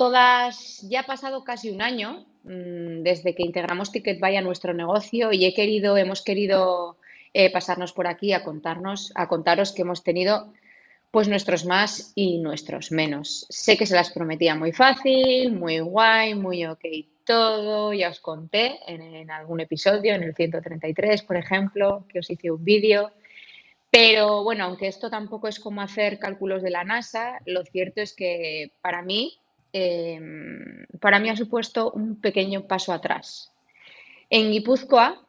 Todas. Ya ha pasado casi un año mm, desde que integramos TicketBuy a nuestro negocio y he querido, hemos querido eh, pasarnos por aquí a contaros que hemos tenido pues nuestros más y nuestros menos. Sé que se las prometía muy fácil, muy guay, muy ok todo. Ya os conté en, en algún episodio, en el 133, por ejemplo, que os hice un vídeo. Pero bueno, aunque esto tampoco es como hacer cálculos de la NASA, lo cierto es que para mí Em, para mí ha supuesto un pequeño paso atrás. En Guipúzcoa,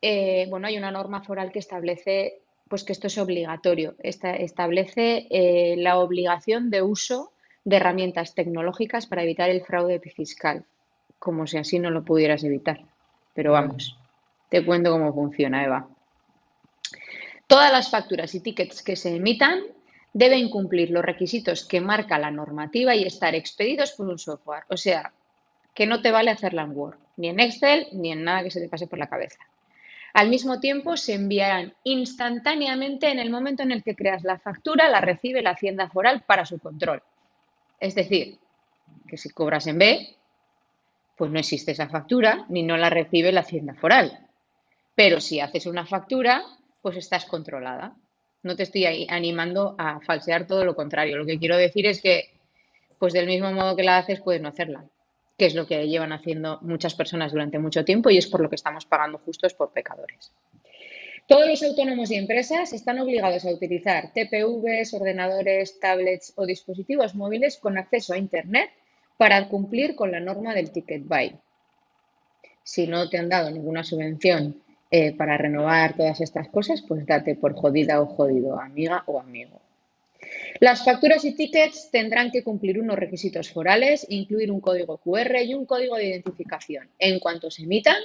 eh, bueno, hay una norma foral que establece pues, que esto es obligatorio. establece eh, la obligación de uso de herramientas tecnológicas para evitar el fraude fiscal, como si así no lo pudieras evitar. Pero vamos, te cuento cómo funciona, Eva. Todas las facturas y tickets que se emitan deben cumplir los requisitos que marca la normativa y estar expedidos por un software. O sea, que no te vale hacerla en Word, ni en Excel, ni en nada que se te pase por la cabeza. Al mismo tiempo, se enviarán instantáneamente en el momento en el que creas la factura, la recibe la Hacienda Foral para su control. Es decir, que si cobras en B, pues no existe esa factura ni no la recibe la Hacienda Foral. Pero si haces una factura, pues estás controlada no te estoy animando a falsear todo lo contrario. Lo que quiero decir es que, pues del mismo modo que la haces, puedes no hacerla, que es lo que llevan haciendo muchas personas durante mucho tiempo y es por lo que estamos pagando justos por pecadores. Todos los autónomos y empresas están obligados a utilizar TPVs, ordenadores, tablets o dispositivos móviles con acceso a Internet para cumplir con la norma del ticket buy. Si no te han dado ninguna subvención eh, para renovar todas estas cosas, pues date por jodida o jodido, amiga o amigo. Las facturas y tickets tendrán que cumplir unos requisitos forales, incluir un código QR y un código de identificación. En cuanto se emitan,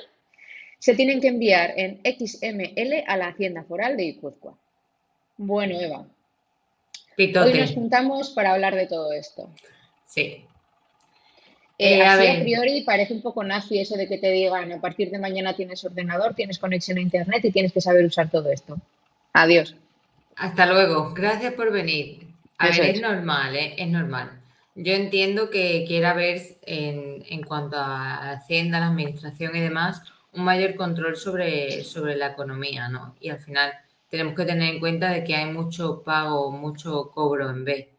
se tienen que enviar en XML a la Hacienda Foral de Guipúzcoa. Bueno, Eva, hoy nos juntamos para hablar de todo esto. Sí, eh, a, priori parece un poco nazi eso de que te digan a partir de mañana tienes ordenador, tienes conexión a internet y tienes que saber usar todo esto. Adiós. Hasta luego. Gracias por venir. A ver, es. normal, ¿eh? es normal. Yo entiendo que quiera haber en, en cuanto a Hacienda, la administración y demás, un mayor control sobre, sobre la economía, ¿no? Y al final tenemos que tener en cuenta de que hay mucho pago, mucho cobro en B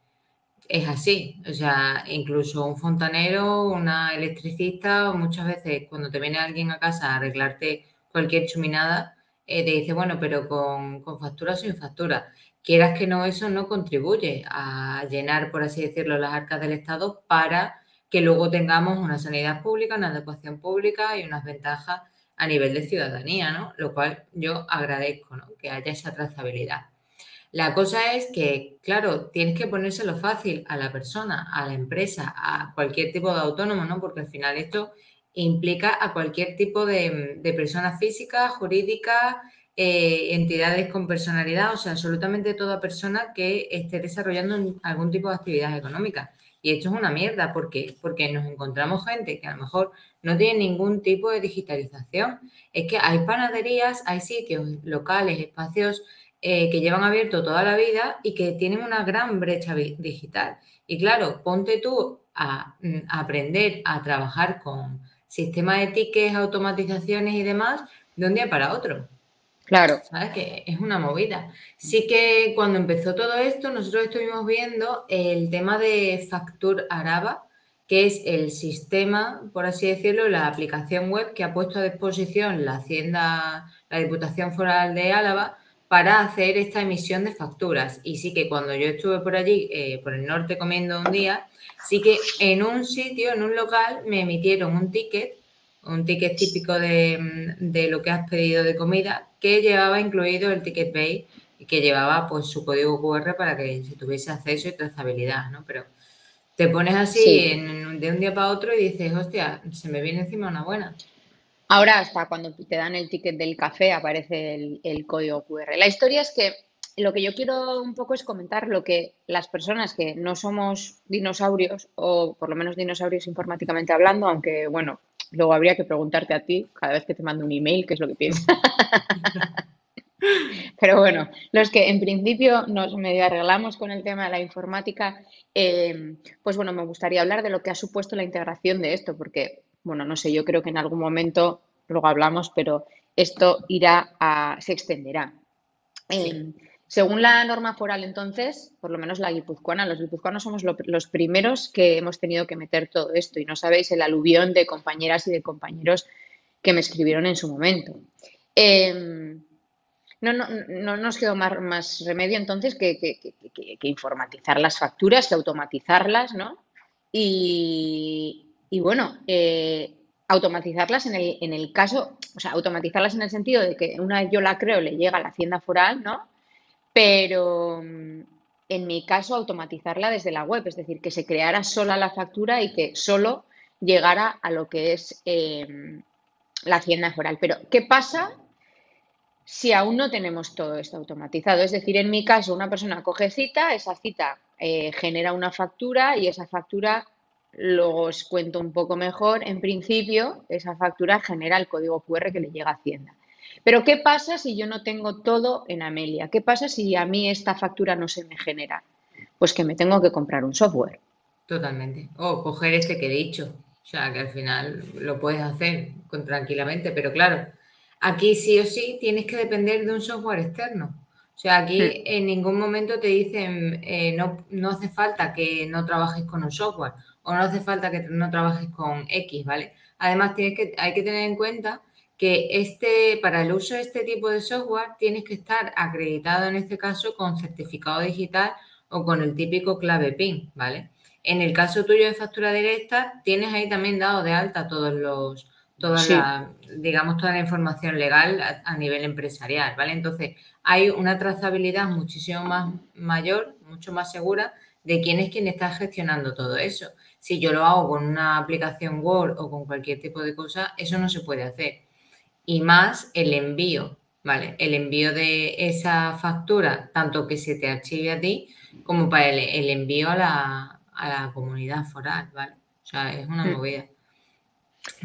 es así. O sea, incluso un fontanero, una electricista, muchas veces cuando te viene alguien a casa a arreglarte cualquier chuminada, eh, te dice, bueno, pero con, con factura o sin factura. Quieras que no, eso no contribuye a llenar, por así decirlo, las arcas del Estado para que luego tengamos una sanidad pública, una adecuación pública y unas ventajas a nivel de ciudadanía, ¿no? Lo cual yo agradezco, ¿no? Que haya esa trazabilidad. La cosa es que, claro, tienes que ponérselo fácil a la persona, a la empresa, a cualquier tipo de autónomo, ¿no? Porque al final esto implica a cualquier tipo de, persona física, jurídica, eh, entidades con personalidad, o sea, absolutamente toda persona que esté desarrollando algún tipo de actividad económica. Y esto es una mierda, ¿por qué? Porque nos encontramos gente que a lo mejor no tiene ningún tipo de digitalización. Es que hay panaderías, hay sitios locales, espacios eh, que llevan abierto toda la vida y que tienen una gran brecha digital. Y claro, ponte tú a, mm, aprender a trabajar con sistemas de tickets, automatizaciones y demás de un día para otro. Claro. ¿Sabes? Que es una movida. Sí que cuando empezó todo esto, nosotros estuvimos viendo el tema de Factur Araba, que es el sistema, por así decirlo, la aplicación web que ha puesto a disposición la Hacienda, la Diputación Foral de Álava, para hacer esta emisión de facturas. Y sí que cuando yo estuve por allí, eh, por el norte comiendo un día, sí que en un sitio, en un local, me emitieron un ticket, un ticket típico de, lo que has pedido de comida, que llevaba incluido el ticket pay y que llevaba pues su código QR para que se tuviese acceso y trazabilidad, ¿no? Pero te pones así de un día para otro y dices, hostia, se me viene encima una buena. Ahora hasta cuando te dan el ticket del café aparece el, código QR. La historia es que lo que yo quiero un poco es comentar lo que las personas que no somos dinosaurios, o por lo menos dinosaurios informáticamente hablando, aunque bueno, luego habría que preguntarte a ti cada vez que te mando un email qué es lo que piensas. Pero bueno, los que en principio nos medio arreglamos con el tema de la informática, eh, pues bueno, me gustaría hablar de lo que ha supuesto la integración de esto, porque, bueno, no sé, yo creo que en algún momento, luego hablamos, pero esto irá a, se extenderá. Eh, según la norma foral, entonces, por lo menos la guipuzcoana, los guipuzcoanos somos los primeros que hemos tenido que meter todo esto y no sabéis el aluvión de compañeras y de compañeros que me escribieron en su momento. Em, no, no, no, nos quedó más, remedio entonces que, informatizar las facturas, que automatizarlas, ¿no? Y, bueno, eh, automatizarlas en el, en el caso, o sea, automatizarlas en el sentido de que una yo la creo le llega a la hacienda foral, ¿no? pero mm, en mi caso automatizarla desde la web, es decir, que se creara sola la factura y que solo llegara a lo que es em, la hacienda foral. Pero, ¿qué pasa si aún no tenemos todo esto automatizado? Es decir, en mi caso, una persona coge cita, esa cita eh, genera una factura y esa factura, luego os cuento un poco mejor, en principio, esa factura genera el código QR que le llega a Hacienda. Pero ¿qué pasa si yo no tengo todo en Amelia? ¿Qué pasa si a mí esta factura no se me genera? Pues que me tengo que comprar un software. Totalmente. O coger este que he dicho. O sea, que al final lo puedes hacer con, tranquilamente, pero claro, aquí sí o sí tienes que depender de un software externo. O sea, aquí en ningún momento te dicen eh, no, no hace falta que no trabajes con un software o no hace falta que no trabajes con X, ¿vale? Además, tienes que, hay que tener en cuenta que este, para el uso de este tipo de software tienes que estar acreditado en este caso con certificado digital o con el típico clave PIN, ¿vale? En el caso tuyo de factura directa, tienes ahí también dado de alta todos los, toda la, digamos, toda la información legal a, nivel empresarial, ¿vale? Entonces, hay una trazabilidad muchísimo más mayor, mucho más segura de quién es quien está gestionando todo eso. Si yo lo hago con una aplicación Word o con cualquier tipo de cosa, eso no se puede hacer y más el envío, ¿vale? El envío de esa factura, tanto que se te archive a ti como para el, envío a la, comunidad foral, ¿vale? O sea, es una hmm. movida.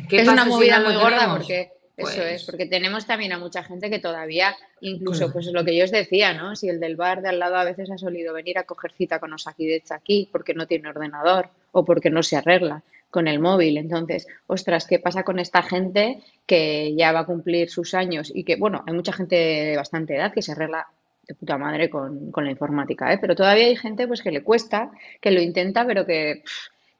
es una movida muy gorda porque eso es, pues porque tenemos también a mucha gente que todavía, incluso, pues lo que yo os decía, ¿no? Si el del bar de al lado a veces ha solido venir a coger cita con de aquí porque no tiene ordenador o porque no se arregla con el móvil. Entonces, ostras, ¿qué pasa con esta gente que ya va a cumplir sus años y que, bueno, hay mucha gente de bastante edad que se arregla de puta madre con, la informática, ¿eh? pero todavía hay gente pues que le cuesta, que lo intenta, pero que,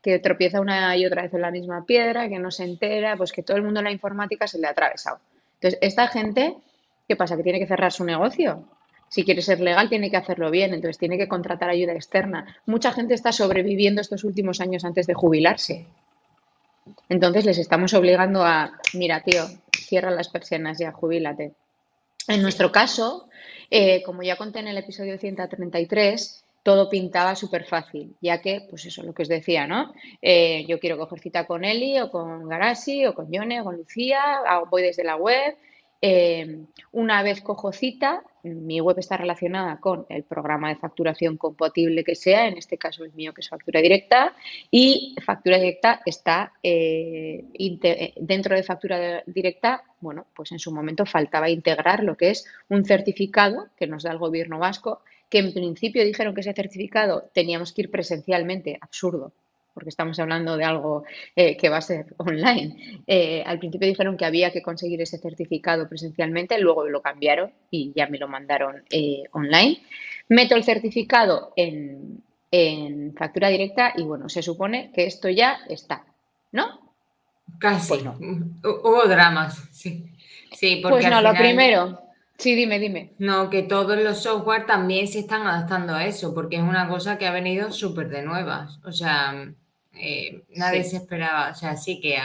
que tropieza una y otra vez en la misma piedra, que no se entera, pues que todo el mundo en la informática se le ha atravesado. Entonces, esta gente, ¿qué pasa? ¿Que tiene que cerrar su negocio? Si quiere ser legal, tiene que hacerlo bien, entonces tiene que contratar ayuda externa. Mucha gente está sobreviviendo estos últimos años antes de jubilarse. Entonces les estamos obligando a, mira, tío, cierra las persianas ya, jubílate. En nuestro caso, eh, como ya conté en el episodio 133, todo pintaba súper fácil, ya que, pues eso, lo que os decía, ¿no? Eh, yo quiero coger cita con Eli o con Garasi o con Yone o con Lucía, voy desde la web, Em, una vez cojo cita, mi web está relacionada con el programa de facturación compatible que sea, en este caso el mío que es factura directa, y factura directa está eh, eh, dentro de factura directa, bueno, pues en su momento faltaba integrar lo que es un certificado que nos da el gobierno vasco, que en principio dijeron que ese certificado teníamos que ir presencialmente, absurdo, porque estamos hablando de algo eh, que va a ser online. Eh, al principio dijeron que había que conseguir ese certificado presencialmente, luego lo cambiaron y ya me lo mandaron eh, online. Meto el certificado en, factura directa y bueno, se supone que esto ya está, ¿no? Casi. Pues no. Hubo dramas, sí. Sí, porque pues no, lo primero, Sí, dime, dime. No, que todos los software también se están adaptando a eso, porque es una cosa que ha venido súper de nuevas. O sea, eh, nadie se esperaba, o sea, sí que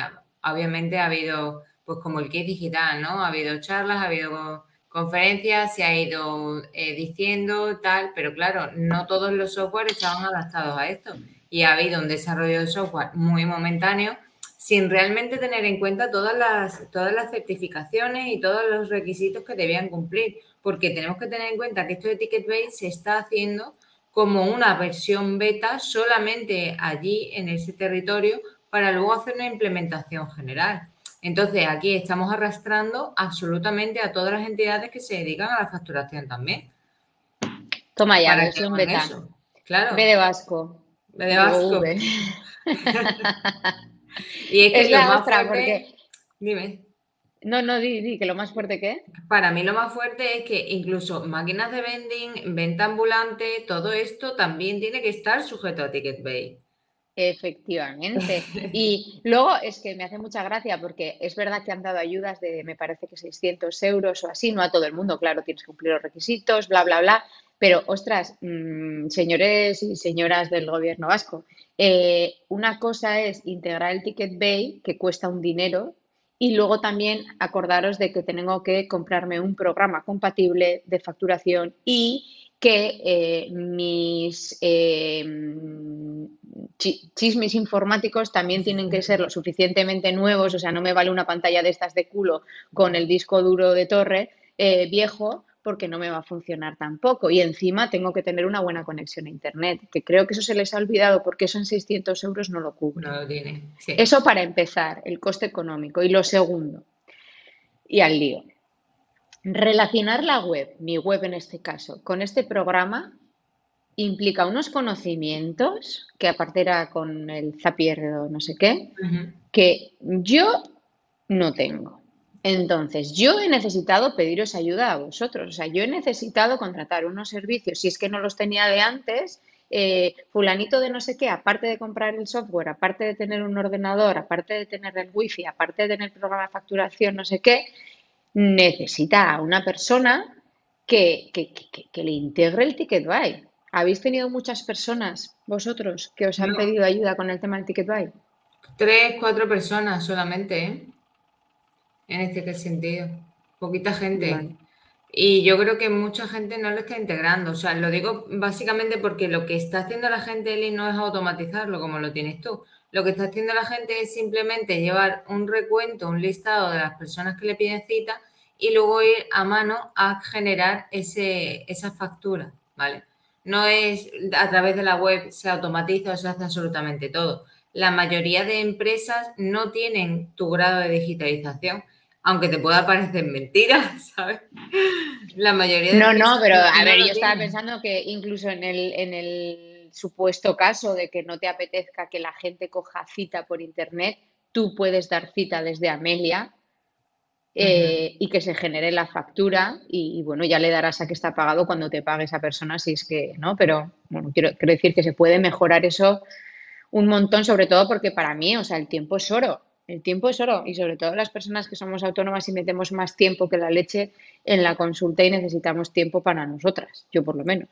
obviamente ha habido, pues como el kit digital, ¿no? Ha habido charlas, ha habido conferencias, se ha ido eh, diciendo tal, pero claro, no todos los software estaban adaptados a esto y ha habido un desarrollo de software muy momentáneo sin realmente tener en cuenta todas las, todas las certificaciones y todos los requisitos que debían cumplir, porque tenemos que tener en cuenta que esto de Ticket Base se está haciendo como una versión beta solamente allí en ese territorio para luego hacer una implementación general. Entonces, aquí estamos arrastrando absolutamente a todas las entidades que se dedican a la facturación también. Toma ya, versión beta. Claro. B de Vasco. B de Vasco. y es que es la otra, porque... Dime. No, no, di, di, que lo más fuerte que Para mí lo más fuerte es que incluso máquinas de vending, venta ambulante, todo esto también tiene que estar sujeto a Ticket Bay. Efectivamente. Y luego es que me hace mucha gracia porque es verdad que han dado ayudas de, me parece que 600 euros o así, no a todo el mundo, claro, tienes que cumplir los requisitos, bla, bla, bla. Pero, ostras, mm, señores y señoras del gobierno vasco, eh, una cosa es integrar el Ticket Bay, que cuesta un dinero, y luego también acordaros de que tengo que comprarme un programa compatible de facturación y que eh, mis eh, chismes informáticos también tienen que ser lo suficientemente nuevos, o sea, no me vale una pantalla de estas de culo con el disco duro de torre eh, viejo porque no me va a funcionar tampoco. Y encima tengo que tener una buena conexión a Internet, que creo que eso se les ha olvidado porque eso en 600 euros no lo cubre. No lo tiene. Eso para empezar, el coste económico. Y lo segundo, y al lío. Relacionar la web, mi web en este caso, con este programa implica unos conocimientos, que aparte era con el Zapier o no sé qué, que yo no tengo. Entonces, yo he necesitado pediros ayuda a vosotros, o sea, yo he necesitado contratar unos servicios, si es que no los tenía de antes, eh, fulanito de no sé qué, aparte de comprar el software, aparte de tener un ordenador, aparte de tener el wifi, aparte de tener programa de facturación, no sé qué, necesita a una persona que, que, le integre el ticket buy. ¿Habéis tenido muchas personas, vosotros, que os han pedido ayuda con el tema del ticket buy? Tres, cuatro personas solamente, ¿eh? En este sentido. Poquita gente. Y yo creo que mucha gente no lo está integrando. O sea, lo digo básicamente porque lo que está haciendo la gente, Eli, no es automatizarlo como lo tienes tú. Lo que está haciendo la gente es simplemente llevar un recuento, un listado de las personas que le piden cita y luego ir a mano a generar ese, esa factura, ¿vale? No es a través de la web, se automatiza o se hace absolutamente todo. La mayoría de empresas no tienen tu grado de digitalización aunque te pueda parecer mentira, ¿sabes? La mayoría de No, no, pero a ver, yo estaba pensando que incluso en el, en el supuesto caso de que no te apetezca que la gente coja cita por internet, tú puedes dar cita desde Amelia eh, y que se genere la factura y, bueno, ya le darás a que está pagado cuando te pague esa persona, si es que, ¿no? Pero bueno, quiero, quiero decir que se puede mejorar eso un montón, sobre todo porque para mí, o sea, el tiempo es oro. El tiempo es oro y sobre todo las personas que somos autónomas y metemos más tiempo que la leche en la consulta y necesitamos tiempo para nosotras, yo por lo menos.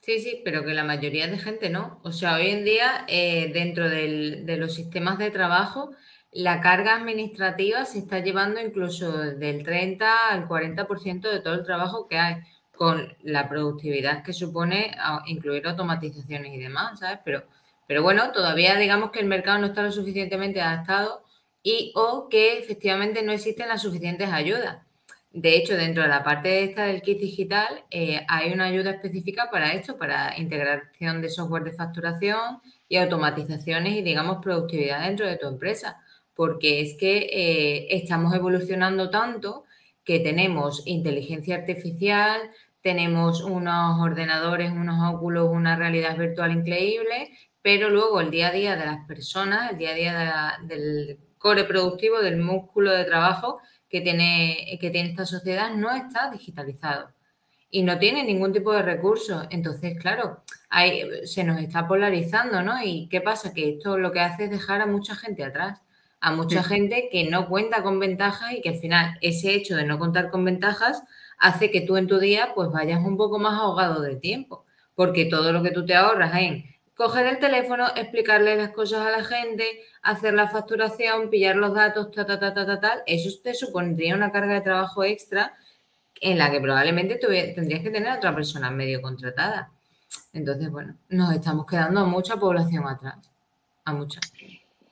Sí, sí, pero que la mayoría de gente no. O sea, hoy en día eh, dentro de los sistemas de trabajo, la carga administrativa se está llevando incluso del 30 al 40% de todo el trabajo que hay, con la productividad que supone incluir automatizaciones y demás, ¿sabes? Pero, pero bueno, todavía digamos que el mercado no está lo suficientemente adaptado y o que efectivamente no existen las suficientes ayudas. De hecho, dentro de la parte esta del kit digital eh, hay una ayuda específica para esto, para integración de software de facturación y automatizaciones y, digamos, productividad dentro de tu empresa. Porque es que eh, estamos evolucionando tanto que tenemos inteligencia artificial, tenemos unos ordenadores, unos óculos, una realidad virtual increíble, pero luego el día a día de las personas, el día a día del core productivo del músculo de trabajo que tiene, que tiene esta sociedad no está digitalizado y no tiene ningún tipo de recursos. Entonces, claro, se nos está polarizando, ¿no? ¿Y qué pasa? Que esto lo que hace es dejar a mucha gente atrás, a mucha gente que no cuenta con ventajas y que al final ese hecho de no contar con ventajas hace que tú en tu día pues vayas un poco más ahogado de tiempo, porque todo lo que tú te ahorras en coger el teléfono, explicarle las cosas a la gente, hacer la facturación, pillar los datos, ta, ta, ta, ta, ta, tal, eso te supondría una carga de trabajo extra en la que probablemente tendrías que tener a otra persona medio contratada. Entonces, bueno, nos estamos quedando a mucha población atrás, a mucha.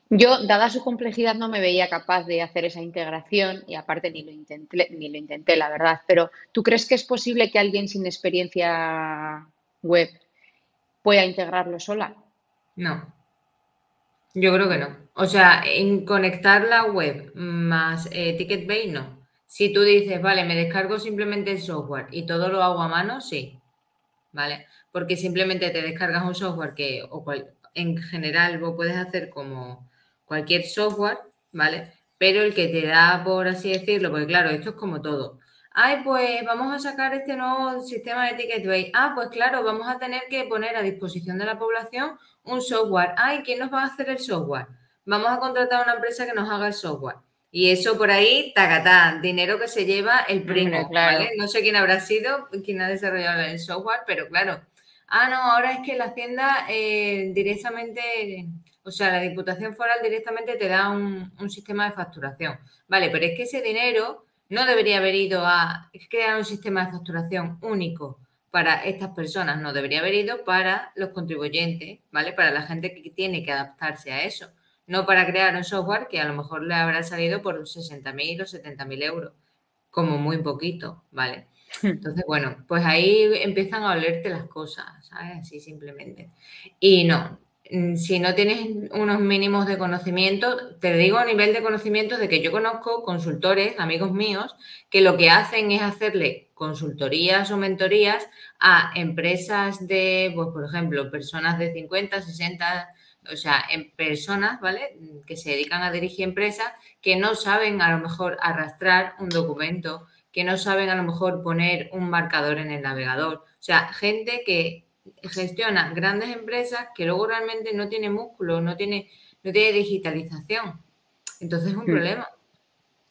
Yo, dada su complejidad, no me veía capaz de hacer esa integración y aparte ni lo intenté, ni lo intenté, la verdad. Pero, ¿tú crees que es posible que alguien sin experiencia web pueda integrarlo sola. No. Yo creo que no. O sea, en conectar la web más eh, TicketBay, no. Si tú dices, vale, me descargo simplemente el software y todo lo hago a mano, sí. ¿Vale? Porque simplemente te descargas un software que, o en general, vos puedes hacer como cualquier software, ¿vale? Pero el que te da, por así decirlo, porque claro, esto es como todo. Ay, pues vamos a sacar este nuevo sistema de TicketBay. Ah, pues claro, vamos a tener que poner a disposición de la población un software. Ay, ¿quién nos va a hacer el software? Vamos a contratar a una empresa que nos haga el software. Y eso por ahí, tacatá, dinero que se lleva el primo, ¿vale? No sé quién habrá sido, quién ha desarrollado el software, pero claro. Ah, no, ahora es que la Hacienda eh, directamente, o sea, la Diputación Foral directamente te da un, un sistema de facturación. Vale, pero es que ese dinero no debería haber ido a crear un sistema de facturación único para estas personas, no debería haber ido para los contribuyentes, ¿vale? Para la gente que tiene que adaptarse a eso no para crear un software que a lo mejor le habrá salido por 60.000 o 70.000 euros, como muy poquito, ¿vale? Hmm. Entonces, bueno, pues ahí empiezan a olerte las cosas, ¿sabes? Así simplemente. Y no, si no tienes unos mínimos de conocimiento, te digo a nivel de conocimiento de que yo conozco consultores, amigos míos, que lo que hacen es hacerle consultorías o mentorías a empresas de, pues, por ejemplo, personas de 50, 60, o sea, en personas, ¿vale? Que se dedican a dirigir empresas que no saben a lo mejor arrastrar un documento, que no saben a lo mejor poner un marcador en el navegador. O sea, gente que gestiona grandes empresas que luego realmente no tiene músculo, no tiene, no tiene digitalización. Entonces es un hmm. problema.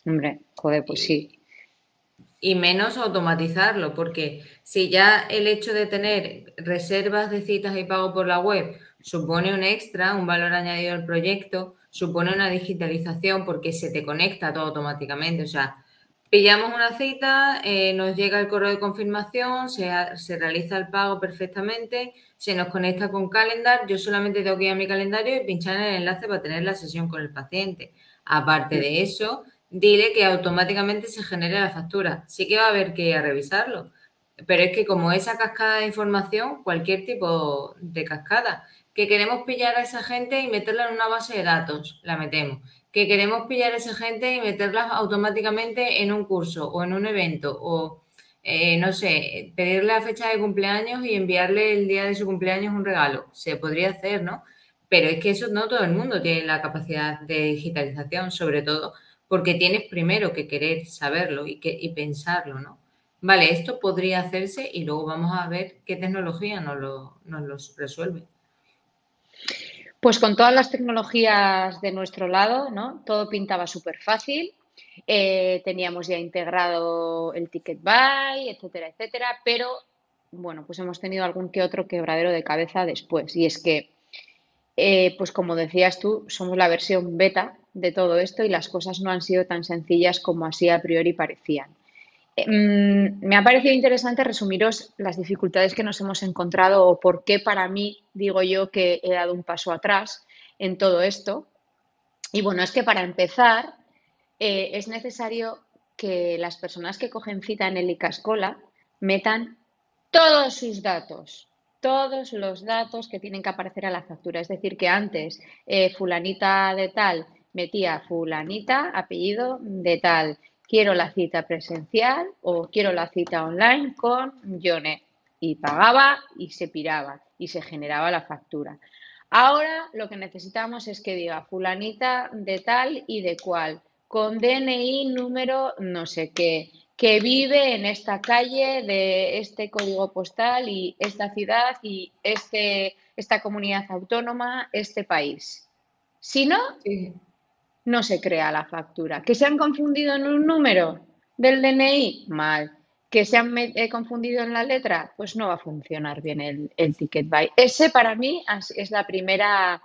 Hombre, joder, pues sí. Y menos automatizarlo, porque si ya el hecho de tener reservas de citas y pago por la web supone un extra, un valor añadido al proyecto, supone una digitalización porque se te conecta todo automáticamente. O sea, pillamos una cita, eh, nos llega el correo de confirmación, se, realiza el pago perfectamente, se nos conecta con Calendar, yo solamente tengo que ir a mi calendario y pinchar en el enlace para tener la sesión con el paciente. Aparte de eso, dile que automáticamente se genere la factura. Sí que va a haber que revisarlo, pero es que como esa cascada de información, cualquier tipo de cascada, que queremos pillar a esa gente y meterla en una base de datos, la metemos. Que queremos pillar a esa gente y meterla automáticamente en un curso o en un evento o, eh, no sé, pedirle la fecha de cumpleaños y enviarle el día de su cumpleaños un regalo. Se podría hacer, ¿no? Pero es que eso no todo el mundo tiene la capacidad de digitalización, sobre todo porque tienes primero que querer saberlo y, que, y pensarlo, ¿no? Vale, esto podría hacerse y luego vamos a ver qué tecnología nos lo, nos lo resuelve. Pues con todas las tecnologías de nuestro lado, ¿no? Todo pintaba súper fácil. Eh, teníamos ya integrado el ticket buy, etcétera, etcétera, pero bueno, pues hemos tenido algún que otro quebradero de cabeza después. Y es que, eh, pues como decías tú, somos la versión beta de todo esto y las cosas no han sido tan sencillas como así a priori parecían. Mm, me ha parecido interesante resumiros las dificultades que nos hemos encontrado o por qué para mí digo yo que he dado un paso atrás en todo esto. Y bueno, es que para empezar eh, es necesario que las personas que cogen cita en el ICASCOLA metan todos sus datos, todos los datos que tienen que aparecer a la factura. Es decir, que antes eh, fulanita de tal metía fulanita, apellido de tal, quiero la cita presencial o quiero la cita online con Jonet. Y pagaba y se piraba y se generaba la factura. Ahora lo que necesitamos es que diga fulanita de tal y de cual, con DNI número no sé qué, que vive en esta calle de este código postal y esta ciudad y este, esta comunidad autónoma, este país. Si no, no se crea la factura. ¿Que se han confundido en un número del DNI? Mal. ¿Que se han eh, confundido en la letra? Pues no va a funcionar bien el, ticket buy. Ese para mí es la primera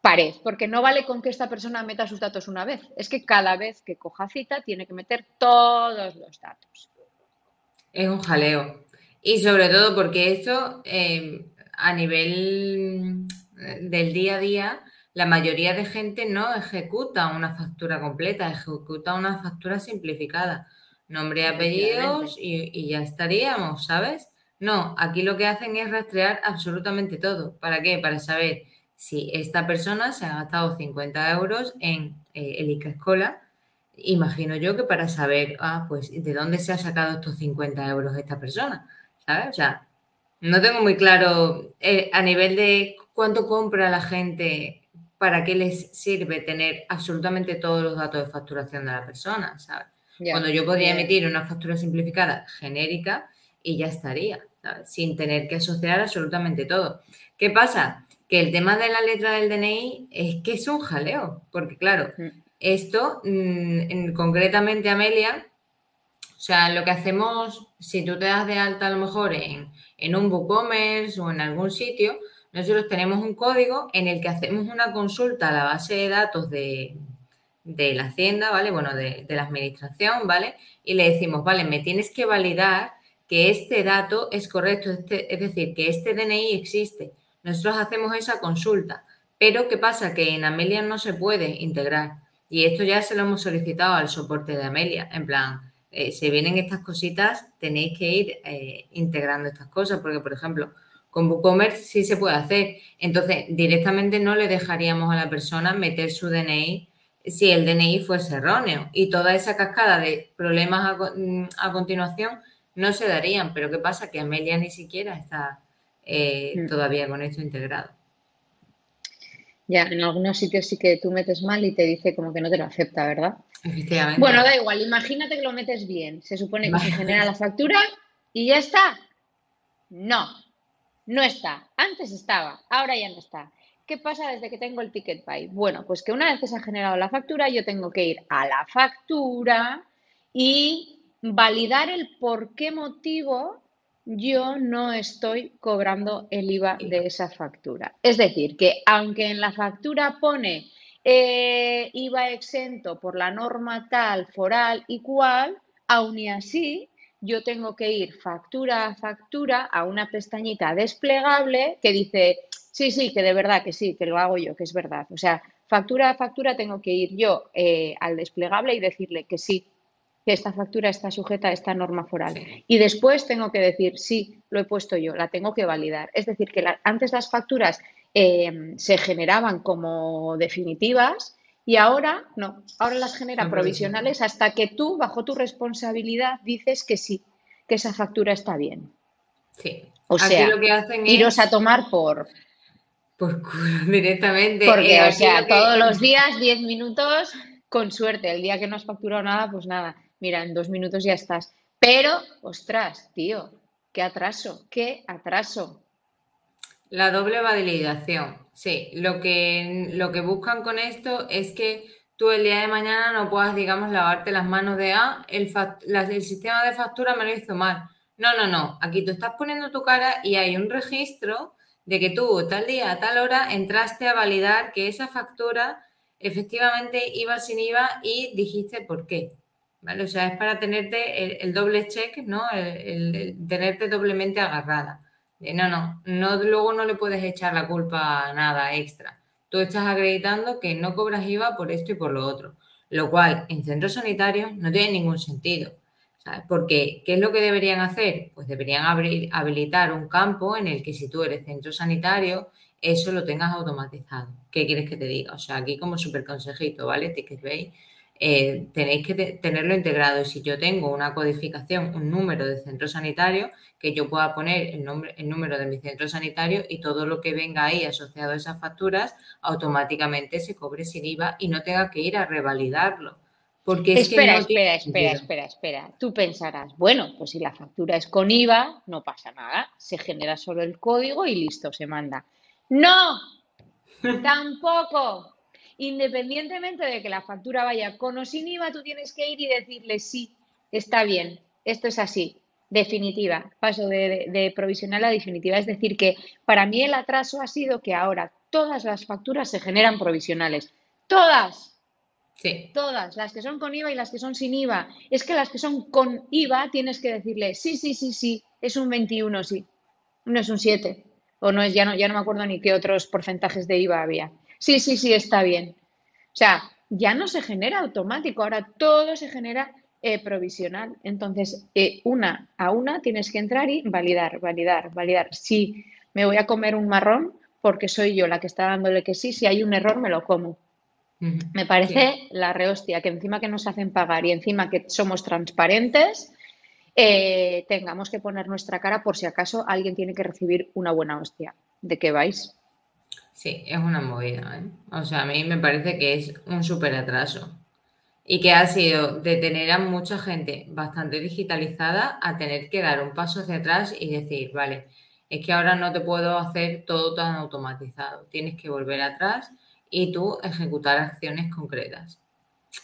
pared, porque no vale con que esta persona meta sus datos una vez. Es que cada vez que coja cita tiene que meter todos los datos. Es un jaleo. Y sobre todo porque esto eh, a nivel del día a día la mayoría de gente no ejecuta una factura completa, ejecuta una factura simplificada. Nombre y apellidos y, ya estaríamos, ¿sabes? No, aquí lo que hacen es rastrear absolutamente todo. ¿Para qué? Para saber si esta persona se ha gastado 50 euros en eh, el ICA Escola, imagino yo que para saber, ah, pues, de dónde se ha sacado estos 50 euros esta persona, ¿sabes? O sea, no tengo muy claro eh, a nivel de cuánto compra la gente, para qué les sirve tener absolutamente todos los datos de facturación de la persona, ¿sabes? Cuando yo podría emitir una factura simplificada genérica y ya estaría, ¿sabes? sin tener que asociar absolutamente todo. ¿Qué pasa? Que el tema de la letra del DNI es que es un jaleo, porque claro, mm. esto mm, concretamente Amelia, o sea, lo que hacemos, si tú te das de alta a lo mejor en, en un WooCommerce o en algún sitio, nosotros tenemos un código en el que hacemos una consulta a la base de datos de, de la Hacienda, ¿vale? Bueno, de, la Administración, ¿vale? Y le decimos, vale, me tienes que validar que este dato es correcto, este, es decir, que este DNI existe. Nosotros hacemos esa consulta, pero ¿qué pasa? Que en Amelia no se puede integrar. Y esto ya se lo hemos solicitado al soporte de Amelia, en plan, eh, si vienen estas cositas, tenéis que ir eh, integrando estas cosas, porque, por ejemplo, con WooCommerce sí se puede hacer. Entonces, directamente no le dejaríamos a la persona meter su DNI si el DNI fuese erróneo. Y toda esa cascada de problemas a, continuación no se darían. Pero ¿qué pasa? Que Amelia ni siquiera está eh, mm. todavía con esto integrado. Ya, en algunos sitios sí que tú metes mal y te dice como que no te lo acepta, ¿verdad? Efectivamente. Bueno, da igual, imagínate que lo metes bien. Se supone que se genera la factura y ya está. No, no está. Antes estaba, ahora ya no está. ¿Qué pasa desde que tengo el ticket buy? Bueno, pues que una vez que se ha generado la factura, yo tengo que ir a la factura y validar el por qué motivo yo no estoy cobrando el IVA de esa factura. Es decir, que aunque en la factura pone eh, IVA exento por la norma tal, foral y cual, aún y así yo tengo que ir factura a factura a una pestañita desplegable que dice Sí, sí, que de verdad que sí, que lo hago yo, que es verdad. O sea, factura a factura tengo que ir yo eh, al desplegable y decirle que sí, que esta factura está sujeta a esta norma foral. Y después tengo que decir, sí, lo he puesto yo, la tengo que validar. Es decir, que antes las facturas em, se generaban como definitivas y ahora no, ahora las genera provisionales hasta que tú, bajo tu responsabilidad, dices que sí, que esa factura está bien. Sí. O sea, lo que hacen iros a tomar por por directamente. Porque, eh, o sea, todos los días, 10 minutos, con suerte. El día que no has facturado nada, pues nada. Mira, en dos minutos ya estás. Pero, ostras, tío, qué atraso, qué atraso. La doble validación. Sí, lo que, lo que buscan con esto es que tú el día de mañana no puedas, digamos, lavarte las manos de, ah, el, sistema de factura me lo hizo mal. No, no, no. Aquí tú estás poniendo tu cara y hay un registro de que tú tal día, a tal hora, entraste a validar que esa factura efectivamente iba sin IVA y dijiste por qué. ¿Vale? O sea, es para tenerte el, doble check, ¿no? El, tenerte doblemente agarrada. No, no, no, luego no le puedes echar la culpa a nada extra. Tú estás acreditando que no cobras IVA por esto y por lo otro, lo cual en centros sanitarios no tiene ningún sentido. Porque, ¿qué es lo que deberían hacer? Pues deberían abrir, habilitar un campo en el que si tú eres centro sanitario, eso lo tengas automatizado. ¿Qué quieres que te diga? O sea, aquí como súper consejito, ¿vale? Ticketbay, eh, tenéis que tenerlo integrado. Y si yo tengo una codificación, un número de centro sanitario, que yo pueda poner el, nombre, el número de mi centro sanitario y todo lo que venga ahí asociado a esas facturas, automáticamente se cobre sin IVA y no tenga que ir a revalidarlo espera, espera, espera, espera, espera. Tú pensarás, bueno, pues si la factura es con IVA, no pasa nada. Se genera solo el código y listo, se manda. No, tampoco. Independientemente de que la factura vaya con o sin IVA, tú tienes que ir y decirle sí, está bien, esto es así, definitiva, paso de, de, provisional a definitiva. Es decir, que para mí el atraso ha sido que ahora todas las facturas se generan provisionales. Todas, Todas, las que son con IVA y las que son sin IVA. Es que las que son con IVA tienes que decirle, sí, sí, sí, sí, es un 21, sí. No es un 7. O no es, ya no, ya no me acuerdo ni qué otros porcentajes de IVA había. Sí, sí, sí, está bien. O sea, ya no se genera automático, ahora todo se genera eh, provisional. Entonces, eh, una a una tienes que entrar y validar, validar, validar. Si me voy a comer un marrón, porque soy yo la que está dándole que sí, si hay un error me lo como. Me parece la rehostia, que encima que nos hacen pagar y encima que somos transparentes, eh, tengamos que poner nuestra cara por si acaso alguien tiene que recibir una buena hostia. ¿De qué vais? Sí, es una movida. ¿eh? O sea, a mí me parece que es un súper atraso y que ha sido de tener a mucha gente bastante digitalizada a tener que dar un paso hacia atrás y decir, vale, es que ahora no te puedo hacer todo tan automatizado, tienes que volver atrás y tú ejecutar acciones concretas.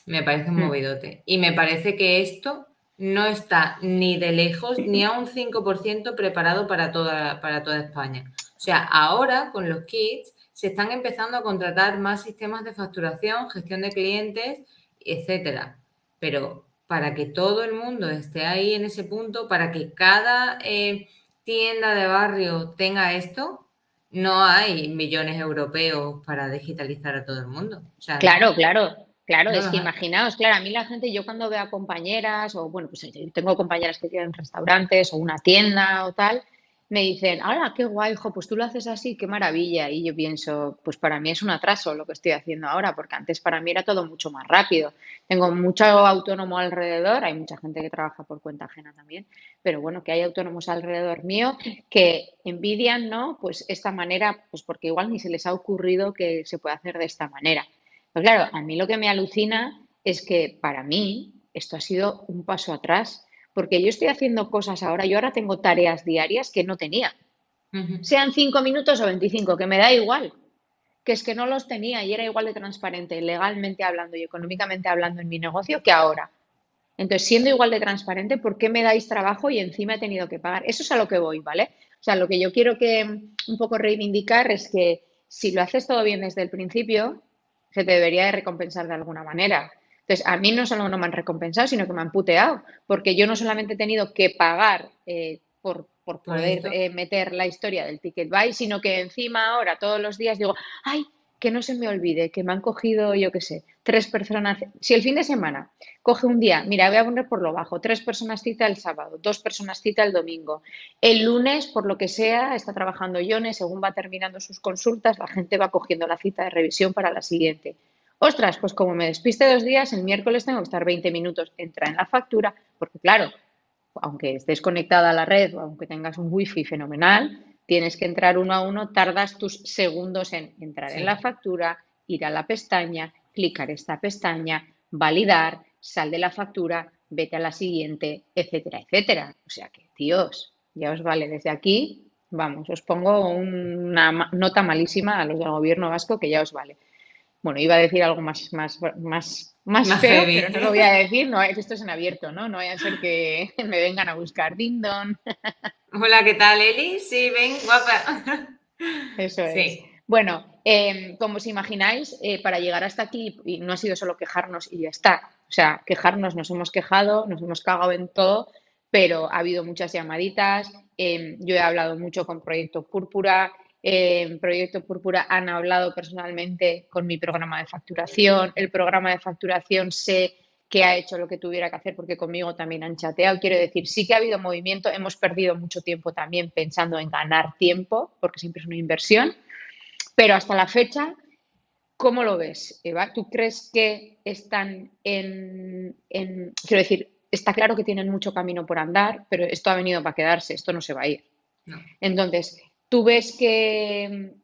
Me parece un hmm. movidote. Y me parece que esto no está ni de lejos ni a un 5% preparado para toda, para toda España. O sea, ahora con los kits se están empezando a contratar más sistemas de facturación, gestión de clientes etcétera. Pero para que todo el mundo esté ahí en ese punto, para que cada eh, tienda de barrio tenga esto, no hay millones europeos para digitalizar a todo el mundo. claro, claro, claro. es que imaginaos, claro, a mí la gente, yo cuando veo a compañeras, o bueno, pues tengo compañeras que tienen restaurantes o una tienda o tal, me dicen, ¡hala, qué guay, hijo! Pues tú lo haces así, qué maravilla. Y yo pienso, pues para mí es un atraso lo que estoy haciendo ahora, porque antes para mí era todo mucho más rápido. Tengo mucho autónomo alrededor, hay mucha gente que trabaja por cuenta ajena también, pero bueno, que hay autónomos alrededor mío que envidian, ¿no? Pues esta manera, pues porque igual ni se les ha ocurrido que se puede hacer de esta manera. Pues claro, a mí lo que me alucina es que para mí esto ha sido un paso atrás porque yo estoy haciendo cosas ahora, yo ahora tengo tareas diarias que no tenía. Sean cinco minutos o 25, que me da igual. Que es que no los tenía y era igual de transparente, legalmente hablando y económicamente hablando en mi negocio que ahora. Entonces, siendo igual de transparente, ¿por qué me dais trabajo y encima he tenido que pagar? Eso es a lo que voy, ¿vale? O sea, lo que yo quiero que un poco reivindicar es que si lo haces todo bien desde el principio, se te debería de recompensar de alguna manera. Entonces, a mí no solo no me han recompensado, sino que me han puteado, porque yo no solamente he tenido que pagar eh, por, poder eh, meter la historia del ticket buy, sino que encima ahora todos los días digo, ay, que no se me olvide, que me han cogido, yo qué sé, tres personas. Si el fin de semana coge un día, mira, voy a poner por lo bajo, tres personas cita el sábado, dos personas cita el domingo. El lunes, por lo que sea, está trabajando Yone, según va terminando sus consultas, la gente va cogiendo la cita de revisión para la siguiente. Ostras, pues como me despiste dos días, el miércoles tengo que estar 20 minutos, entra en la factura, porque claro, aunque estés conectada a la red o aunque tengas un wifi fenomenal, tienes que entrar uno a uno, tardas tus segundos en entrar en la factura, ir a la pestaña, clicar esta pestaña, validar, sal de la factura, vete a la siguiente, etcétera, etcétera. O sea que, tíos, ya os vale desde aquí, vamos, os pongo una nota malísima a los del gobierno vasco que ya os vale. Bueno, iba a decir algo más, más, más, más, feo, pero no lo voy a decir. No, esto es en abierto, ¿no? No vaya a ser que me vengan a buscar Dindon. Hola, ¿qué tal, Eli? Sí, ven, guapa. Eso es. Bueno, em, como os imagináis, eh, para llegar hasta aquí, y no ha sido solo quejarnos y ya está. O sea, quejarnos, nos hemos quejado, nos hemos cagado en todo, pero ha habido muchas llamaditas. Em, yo he hablado mucho con Proyecto Púrpura, en Proyecto Púrpura han hablado personalmente con mi programa de facturación. El programa de facturación sé que ha hecho lo que tuviera que hacer porque conmigo también han chateado. Quiero decir, sí que ha habido movimiento, hemos perdido mucho tiempo también pensando en ganar tiempo, porque siempre es una inversión, pero hasta la fecha, ¿cómo lo ves, Eva? ¿Tú crees que están en, quiero decir, está claro que tienen mucho camino por andar, pero esto ha venido para quedarse, esto no se va a ir. Entonces, ¿Tú ves que,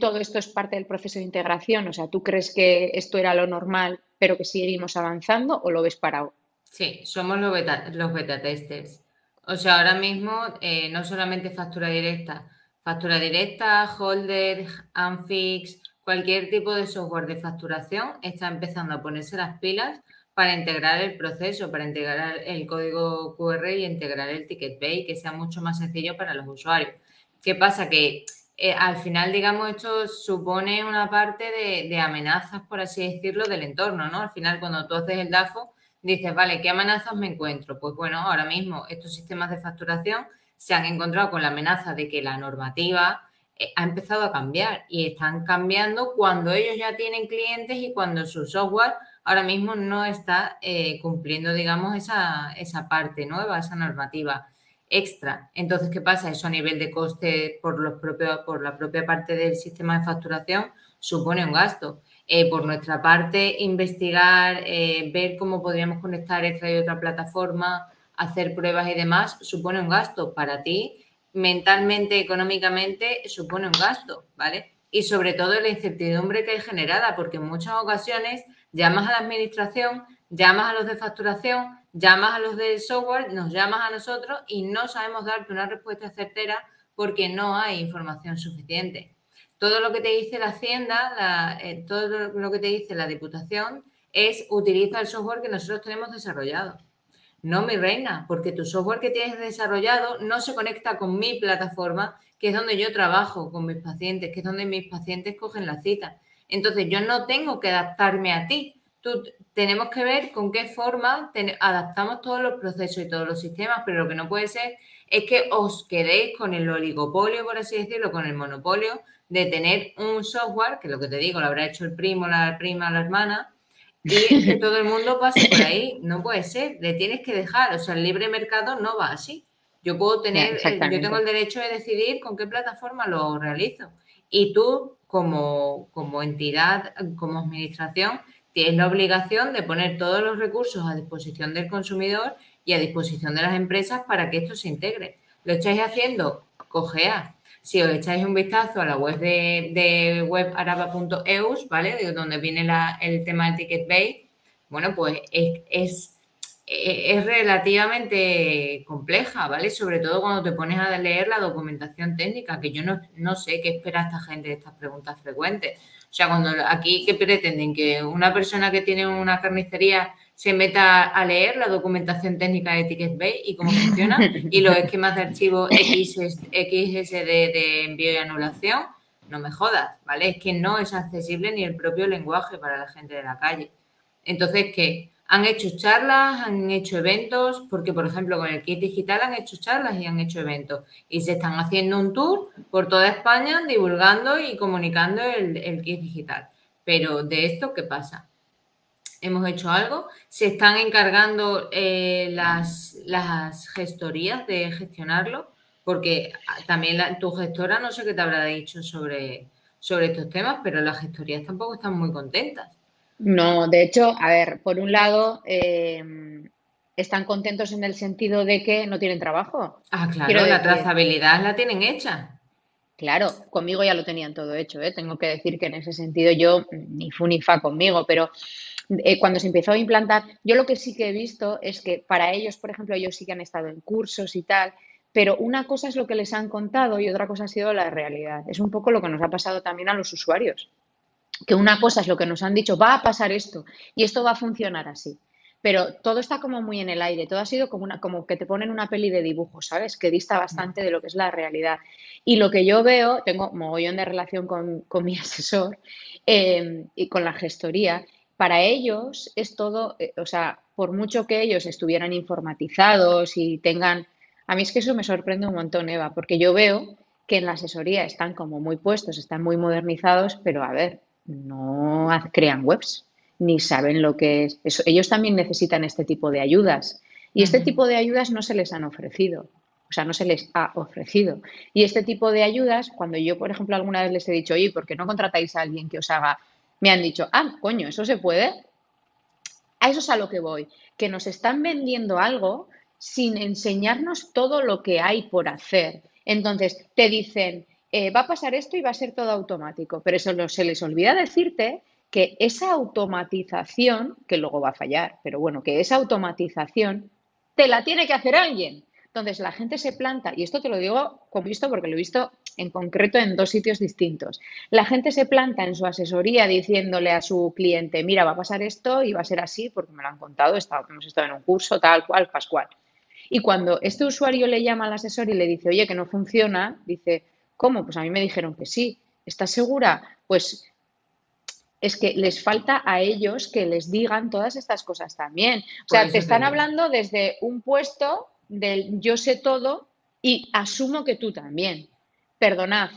todo esto es parte del proceso de integración? O sea, ¿tú crees que esto era lo normal, pero que seguimos avanzando o lo ves parado? Sí, somos los beta, los beta testers. O sea, ahora mismo eh, no solamente factura directa, factura directa, holder, Anfix, cualquier tipo de software de facturación está empezando a ponerse las pilas para integrar el proceso, para integrar el código QR y integrar el ticket pay, que sea mucho más sencillo para los usuarios. ¿Qué pasa? Que eh, al final, digamos, esto supone una parte de, amenazas, por así decirlo, del entorno, ¿no? Al final, cuando tú haces el DAFO, dices, vale, ¿qué amenazas me encuentro? Pues bueno, ahora mismo estos sistemas de facturación se han encontrado con la amenaza de que la normativa eh, ha empezado a cambiar y están cambiando cuando ellos ya tienen clientes y cuando su software ahora mismo no está eh, cumpliendo, digamos, esa, esa parte nueva, esa normativa. Extra. Entonces, ¿qué pasa? Eso a nivel de coste por, los propios, por la propia parte del sistema de facturación supone un gasto. Eh, por nuestra parte, investigar, eh, ver cómo podríamos conectar esta y otra plataforma, hacer pruebas y demás, supone un gasto para ti, mentalmente, económicamente, supone un gasto, ¿vale? Y sobre todo la incertidumbre que hay generada, porque en muchas ocasiones llamas a la administración, llamas a los de facturación, llamas a los del software, nos llamas a nosotros y no sabemos darte una respuesta certera porque no hay información suficiente. Todo lo que te dice la Hacienda, eh, todo lo que te dice la Diputación es utiliza el software que nosotros tenemos desarrollado. No, mi reina, porque tu software que tienes desarrollado no se conecta con mi plataforma, que es donde yo trabajo con mis pacientes, que es donde mis pacientes cogen la cita. Entonces, yo no tengo que adaptarme a ti. Tú, tenemos que ver con qué forma adaptamos todos los procesos y todos los sistemas, pero lo que no puede ser es que os quedéis con el oligopolio, por así decirlo, con el monopolio de tener un software, que lo que te digo, lo habrá hecho el primo, la prima, la hermana, y que todo el mundo pase por ahí. No puede ser, le tienes que dejar. O sea, el libre mercado no va así. Yo puedo tener, yo tengo el derecho de decidir con qué plataforma lo realizo. Y tú, como, como entidad, como administración, tienes la obligación de poner todos los recursos a disposición del consumidor y a disposición de las empresas para que esto se integre. ¿Lo estáis haciendo? Cogea. Si os echáis un vistazo a la web de, de webaraba.eus, ¿vale? De donde viene el tema del ticket base, bueno, pues es, es, relativamente compleja, ¿vale? Sobre todo cuando te pones a leer la documentación técnica, que yo no, no sé qué espera esta gente de estas preguntas frecuentes. O sea, cuando aquí, ¿qué pretenden? Que una persona que tiene una carnicería se meta a leer la documentación técnica de Ticket Bay y cómo funciona y los esquemas de archivo XSD de envío y anulación, no me jodas, ¿vale? Es que no es accesible ni el propio lenguaje para la gente de la calle. Entonces, ¿qué? Han hecho charlas, han hecho eventos, porque por ejemplo con el kit digital han hecho charlas y han hecho eventos. Y se están haciendo un tour por toda España divulgando y comunicando el, el kit digital. Pero de esto, ¿qué pasa? hemos hecho algo. Se están encargando eh, las, gestorías de gestionarlo, porque también tu gestora no sé qué te habrá dicho sobre, sobre estos temas, pero las gestorías tampoco están muy contentas. No, de hecho, a ver, por un lado, em, están contentos en el sentido de que no tienen trabajo. Ah, claro, la trazabilidad la tienen hecha. Claro, conmigo ya lo tenían todo hecho, ¿eh? tengo que decir que en ese sentido yo ni fu ni fa conmigo, pero eh, cuando se empezó a implantar, yo lo que sí que he visto es que para ellos, por ejemplo, ellos sí que han estado en cursos y tal, pero una cosa es lo que les han contado y otra cosa ha sido la realidad. Es un poco lo que nos ha pasado también a los usuarios, que una cosa es lo que nos han dicho, va a pasar esto y esto va a funcionar así. Pero todo está como muy en el aire, todo ha sido como, una, como que te ponen una peli de dibujos, ¿sabes? Que dista bastante de lo que es la realidad. Y lo que yo veo, tengo mogollón de relación con, mi asesor eh, y con la gestoría, para ellos es todo, eh, o sea, por mucho que ellos estuvieran informatizados y tengan, a mí es que eso me sorprende un montón, Eva, porque yo veo que en la asesoría están como muy puestos, están muy modernizados, pero a ver, no crean webs, ni saben lo que es. Eso, ellos también necesitan este tipo de ayudas y este tipo de ayudas no se les han ofrecido. O sea, no se les ha ofrecido. Y este tipo de ayudas, cuando yo, por ejemplo, alguna vez les he dicho, oye, ¿por qué no contratáis a alguien que os haga me han dicho, ah, coño, eso se puede. A eso es a lo que voy, que nos están vendiendo algo sin enseñarnos todo lo que hay por hacer. Entonces, te dicen, eh, va a pasar esto y va a ser todo automático, pero eso no, se les olvida decirte que esa automatización, que luego va a fallar, pero bueno, que esa automatización te la tiene que hacer alguien. Entonces la gente se planta, y esto te lo digo con visto porque lo he visto en concreto en dos sitios distintos. La gente se planta en su asesoría diciéndole a su cliente, mira, va a pasar esto y va a ser así porque me lo han contado, hemos estado en un curso, tal cual, pascual. Y cuando este usuario le llama al asesor y le dice, oye, que no funciona, dice, ¿cómo? Pues a mí me dijeron que sí. ¿Estás segura? Pues es que les falta a ellos que les digan todas estas cosas también. O sea, te están hablando desde un puesto del yo sé todo y asumo que tú también. Perdonad,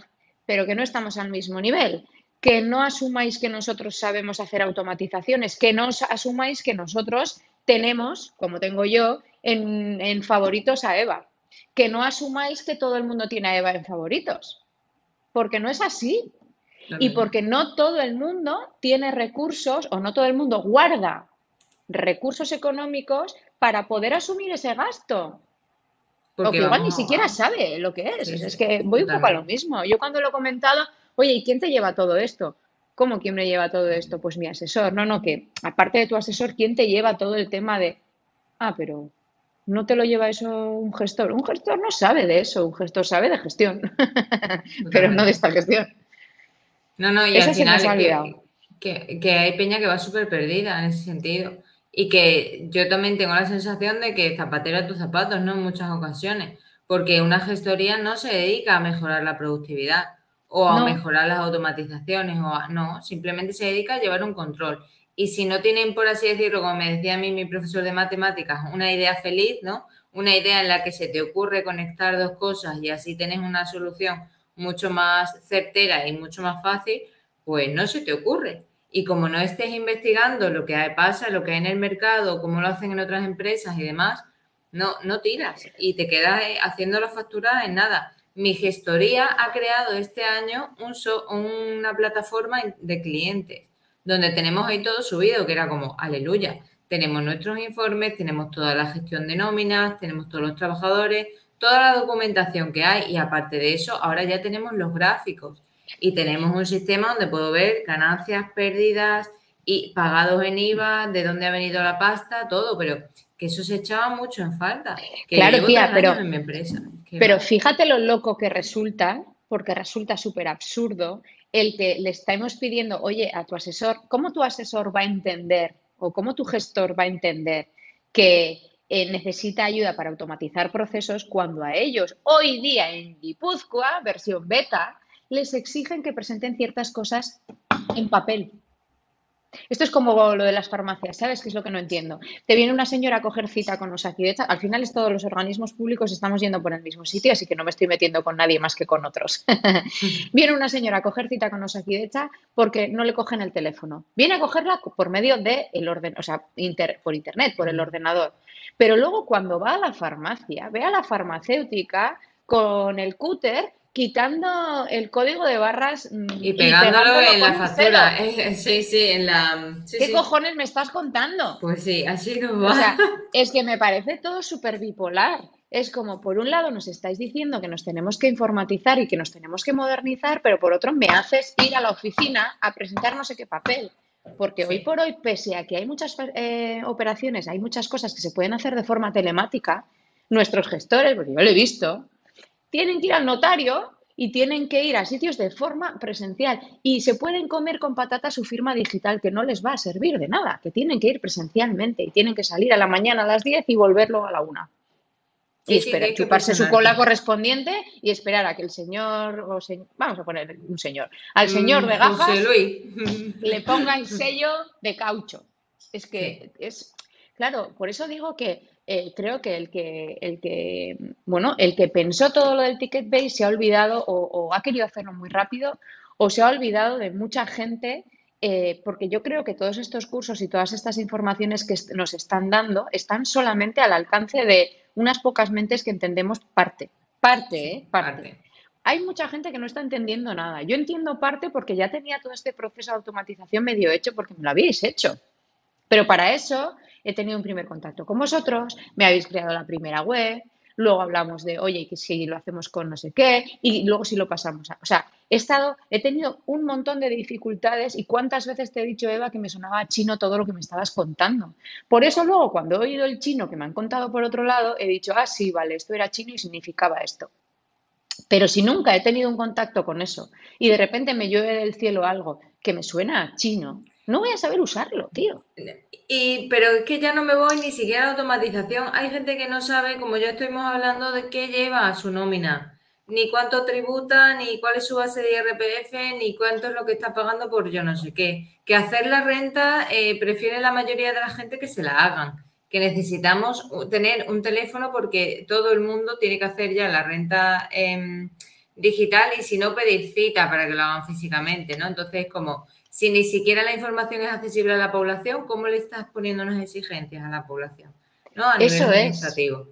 pero que no estamos al mismo nivel. Que no asumáis que nosotros sabemos hacer automatizaciones, que no asumáis que nosotros tenemos, como tengo yo, en, favoritos a Eva. Que no asumáis que todo el mundo tiene a Eva en favoritos, porque no es así. Y porque no todo el mundo tiene recursos o no todo el mundo guarda recursos económicos para poder asumir ese gasto. Porque o igual ni siquiera sabe lo que es. es que voy un poco a lo mismo. Yo cuando lo he comentado, oye, ¿y quién te lleva todo esto? ¿Cómo quién me lleva todo esto? Pues mi asesor. No, no, que aparte de tu asesor, ¿quién te lleva todo el tema de, ah, pero no te lo lleva eso un gestor? Un gestor no sabe de eso, un gestor sabe de gestión, pero no de esta gestión. No, no, y al final que, que, hay peña que va súper perdida en ese sentido. Y que yo también tengo la sensación de que zapatero a tus zapatos, ¿no? En muchas ocasiones. Porque una gestoría no se dedica a mejorar la productividad o a mejorar las automatizaciones o no, simplemente se dedica a llevar un control. Y si no tienen, por así decirlo, como me decía a mí mi profesor de matemáticas, una idea feliz, ¿no? Una idea en la que se te ocurre conectar dos cosas y así tienes una solución mucho más certera y mucho más fácil, pues no se te ocurre. Y como no estés investigando lo que pasa, lo que hay en el mercado, cómo lo hacen en otras empresas y demás, no, no tiras y te quedas eh, haciendo la factura en nada. Mi gestoría ha creado este año un una plataforma de clientes donde tenemos ahí todo subido, que era como, aleluya, tenemos nuestros informes, tenemos toda la gestión de nóminas, tenemos todos los trabajadores, toda la documentación que hay y aparte de eso, ahora ya tenemos los gráficos y tenemos un sistema donde puedo ver ganancias, pérdidas y pagados en IVA, de dónde ha venido la pasta, todo, pero que eso se echaba mucho en falta. claro, tía, pero, en mi empresa. pero fíjate lo loco que resulta, porque resulta súper absurdo el que le estamos pidiendo, oye, a tu asesor, ¿cómo tu asesor va a entender o cómo tu gestor va a entender que eh, necesita ayuda para automatizar procesos cuando a ellos hoy día en Guipúzcoa, versión beta, les exigen que presenten ciertas cosas en papel? Esto es como lo de las farmacias, ¿sabes? qué es lo que no entiendo. Te viene una señora a coger cita con Osakidecha. Al final es todos los organismos públicos estamos yendo por el mismo sitio, así que no me estoy metiendo con nadie más que con otros. viene una señora a coger cita con Osakidecha porque no le cogen el teléfono. Viene a cogerla por medio de el orden, o sea, por internet, por el ordenador. Pero luego cuando va a la farmacia, ve a la farmacéutica con el cúter quitando el código de barras mm, y pegándolo, en la factura. Sí, sí, en la. ¿Qué cojones me estás contando? Pues sí, así no va. O sea, es que me parece todo súper bipolar. Es como, por un lado, nos estáis diciendo que nos tenemos que informatizar y que nos tenemos que modernizar, pero por otro, me haces ir a la oficina a presentar no sé qué papel. Porque hoy por hoy, pese a que hay muchas eh, operaciones, hay muchas cosas que se pueden hacer de forma telemática, nuestros gestores, porque yo lo he visto, tienen que ir al notario y tienen que ir a sitios de forma presencial y se pueden comer con patata su firma digital que no les va a servir de nada, que tienen que ir presencialmente y tienen que salir a la mañana a las 10 y volverlo a la una. y esperar, chuparse su cola correspondiente y esperar a que el señor, o vamos a poner un señor, al mm, señor de gafas le ponga el sello de caucho. Es que es, claro, por eso digo que eh, creo que el que, el que, bueno, el que pensó todo lo del ticket base se ha olvidado o, ha querido hacerlo muy rápido o se ha olvidado de mucha gente eh, porque yo creo que todos estos cursos y todas estas informaciones que nos están dando están solamente al alcance de unas pocas mentes que entendemos parte. Parte, ¿eh? Parte. Hay mucha gente que no está entendiendo nada. Yo entiendo parte porque ya tenía todo este proceso de automatización medio hecho porque me lo habíais hecho. Pero para eso he tenido un primer contacto con vosotros, me habéis creado la primera web, luego hablamos de, oye, que si lo hacemos con no sé qué, y luego si lo pasamos a... O sea, he estado, he tenido un montón de dificultades y cuántas veces te he dicho, Eva, que me sonaba chino todo lo que me estabas contando. Por eso luego, cuando he oído el chino que me han contado por otro lado, he dicho, ah, sí, vale, esto era chino y significaba esto. Pero si nunca he tenido un contacto con eso y de repente me llueve del cielo algo que me suena chino, no voy a saber usarlo, tío. Y, pero es que ya no me voy ni siquiera a la automatización. Hay gente que no sabe, como ya estuvimos hablando, de qué lleva su nómina, ni cuánto tributa, ni cuál es su base de IRPF, ni cuánto es lo que está pagando por yo no sé qué. Que hacer la renta eh, prefiere la mayoría de la gente que se la hagan. Que necesitamos tener un teléfono porque todo el mundo tiene que hacer ya la renta em, digital y si no pedir cita para que lo hagan físicamente, ¿no? Entonces, como si ni siquiera la información es accesible a la población, ¿cómo le estás poniendo unas exigencias a la población? ¿No? A nivel Eso administrativo.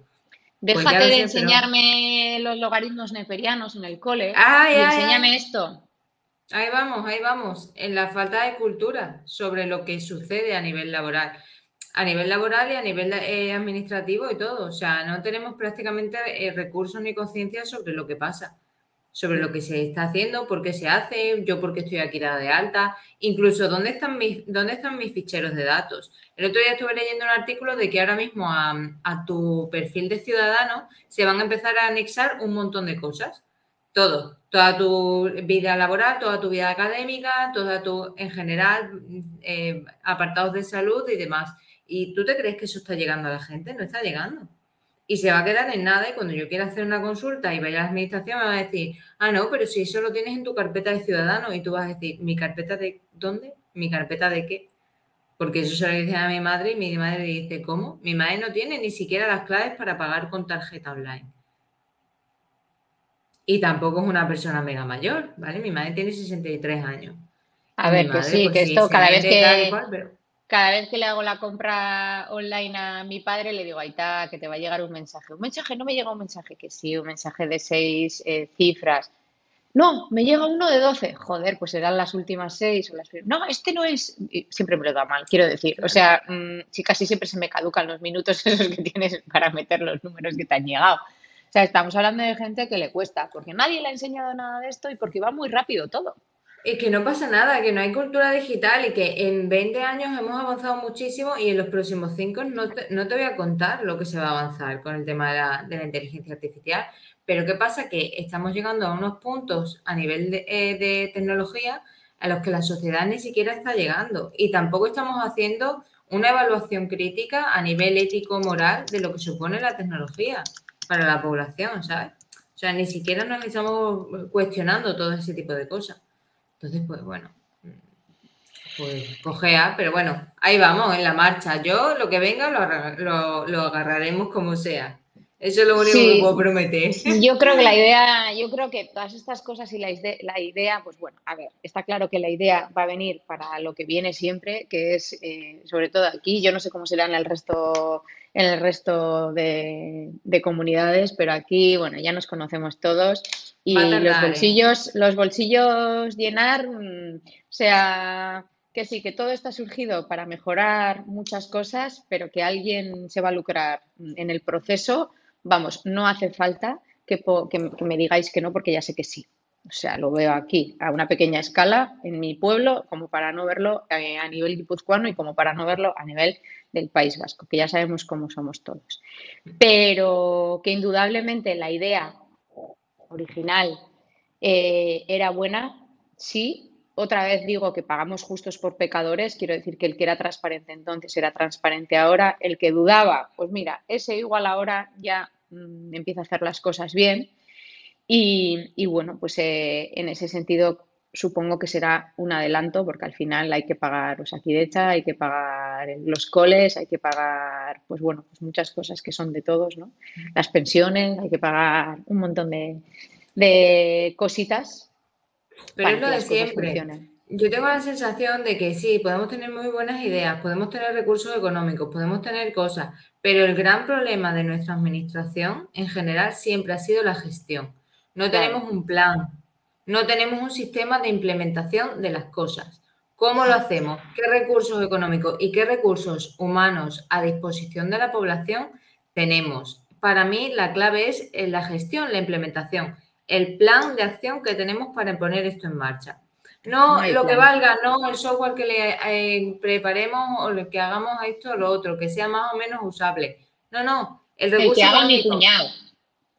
Pues Déjate de enseñarme los logaritmos neperianos en el cole y enséñame esto. Ahí vamos, ahí vamos. En la falta de cultura sobre lo que sucede a nivel laboral. A nivel laboral y a nivel eh, administrativo y todo. O sea, no tenemos prácticamente eh, recursos ni conciencia sobre lo que pasa sobre lo que se está haciendo, por qué se hace, yo por qué estoy aquí dada de alta, incluso dónde están mis, dónde están mis ficheros de datos. El otro día estuve leyendo un artículo de que ahora mismo a, tu perfil de ciudadano se van a empezar a anexar un montón de cosas. Todo, toda tu vida laboral, toda tu vida académica, toda tu, en general, eh, apartados de salud y demás. ¿Y tú te crees que eso está llegando a la gente? No está llegando y se va a quedar en nada y cuando yo quiera hacer una consulta y vaya a la administración me va a decir, ah, no, pero si eso lo tienes en tu carpeta de ciudadano y tú vas a decir, ¿mi carpeta de dónde? ¿Mi carpeta de qué? Porque eso se lo dice a mi madre y mi madre dice, ¿cómo? Mi madre no tiene ni siquiera las claves para pagar con tarjeta online. Y tampoco es una persona mega mayor, ¿vale? Mi madre tiene 63 años. A ver, que sí, pues que esto cada vez que cada vez que le hago la compra online a mi padre, le digo, ahí está, que te va a llegar un mensaje. Un mensaje, no me llega un mensaje, que sí, un mensaje de seis eh, cifras. No, me llega uno de doce. Joder, pues serán las últimas seis o las No, este no es. Siempre me lo da mal, quiero decir. O sea, mm, sí, casi siempre se me caducan los minutos esos que tienes para meter los números que te han llegado. O sea, estamos hablando de gente que le cuesta, porque nadie le ha enseñado nada de esto y porque va muy rápido todo. Es que no pasa nada, que no hay cultura digital y que en 20 años hemos avanzado muchísimo y en los próximos 5 no te, no te voy a contar lo que se va a avanzar con el tema de la, de la inteligencia artificial. Pero ¿qué pasa? Que estamos llegando a unos puntos a nivel de, eh, de tecnología a los que la sociedad ni siquiera está llegando y tampoco estamos haciendo una evaluación crítica a nivel ético-moral de lo que supone la tecnología para la población, ¿sabes? O sea, ni siquiera nos estamos cuestionando todo ese tipo de cosas. Entonces, pues bueno, pues cogea, pero bueno, ahí vamos, en la marcha. Yo lo que venga lo, lo, agarraremos como sea. Eso es lo único que puedo prometer. Yo creo que la idea, yo creo que todas estas cosas y la, la, idea, pues bueno, a ver, está claro que la idea va a venir para lo que viene siempre, que es, eh, sobre todo aquí, yo no sé cómo será en el resto, en el resto de, de comunidades, pero aquí, bueno, ya nos conocemos todos y los ¿eh? bolsillos, los bolsillos llenar, mm, o sea, que sí, que todo está surgido para mejorar muchas cosas, pero que alguien se va a lucrar en el proceso, vamos, no hace falta que, me digáis que no, porque ya sé que sí. O sea, lo veo aquí a una pequeña escala en mi pueblo, como para no verlo eh, a nivel guipuzcoano y como para no verlo a nivel del País Vasco, que ya sabemos cómo somos todos. Pero que indudablemente la idea original eh, era buena, sí. Otra vez digo que pagamos justos por pecadores, quiero decir que el que era transparente entonces era transparente ahora, el que dudaba, pues mira, ese igual ahora ya mm, empieza a hacer las cosas bien. Y, bueno, pues eh, en ese sentido supongo que será un adelanto porque al final hay que pagar los aquí de hecha, hay que pagar los coles, hay que pagar, pues bueno, pues muchas cosas que son de todos, ¿no? Las pensiones, hay que pagar un montón de, de cositas. Pero es lo de siempre. Yo tengo la sensación de que sí, podemos tener muy buenas ideas, podemos tener recursos económicos, podemos tener cosas, pero el gran problema de nuestra administración en general siempre ha sido la gestión. No tenemos un plan, no tenemos un sistema de implementación de las cosas. ¿Cómo lo hacemos? ¿Qué recursos económicos y qué recursos humanos a disposición de la población tenemos? Para mí la clave es la gestión, la implementación el plan de acción que tenemos para poner esto en marcha. No lo que valga, no el software que le eh, preparemos o lo que hagamos a esto o lo otro, que sea más o menos usable. No, no, el recurso que haga mi cuñado.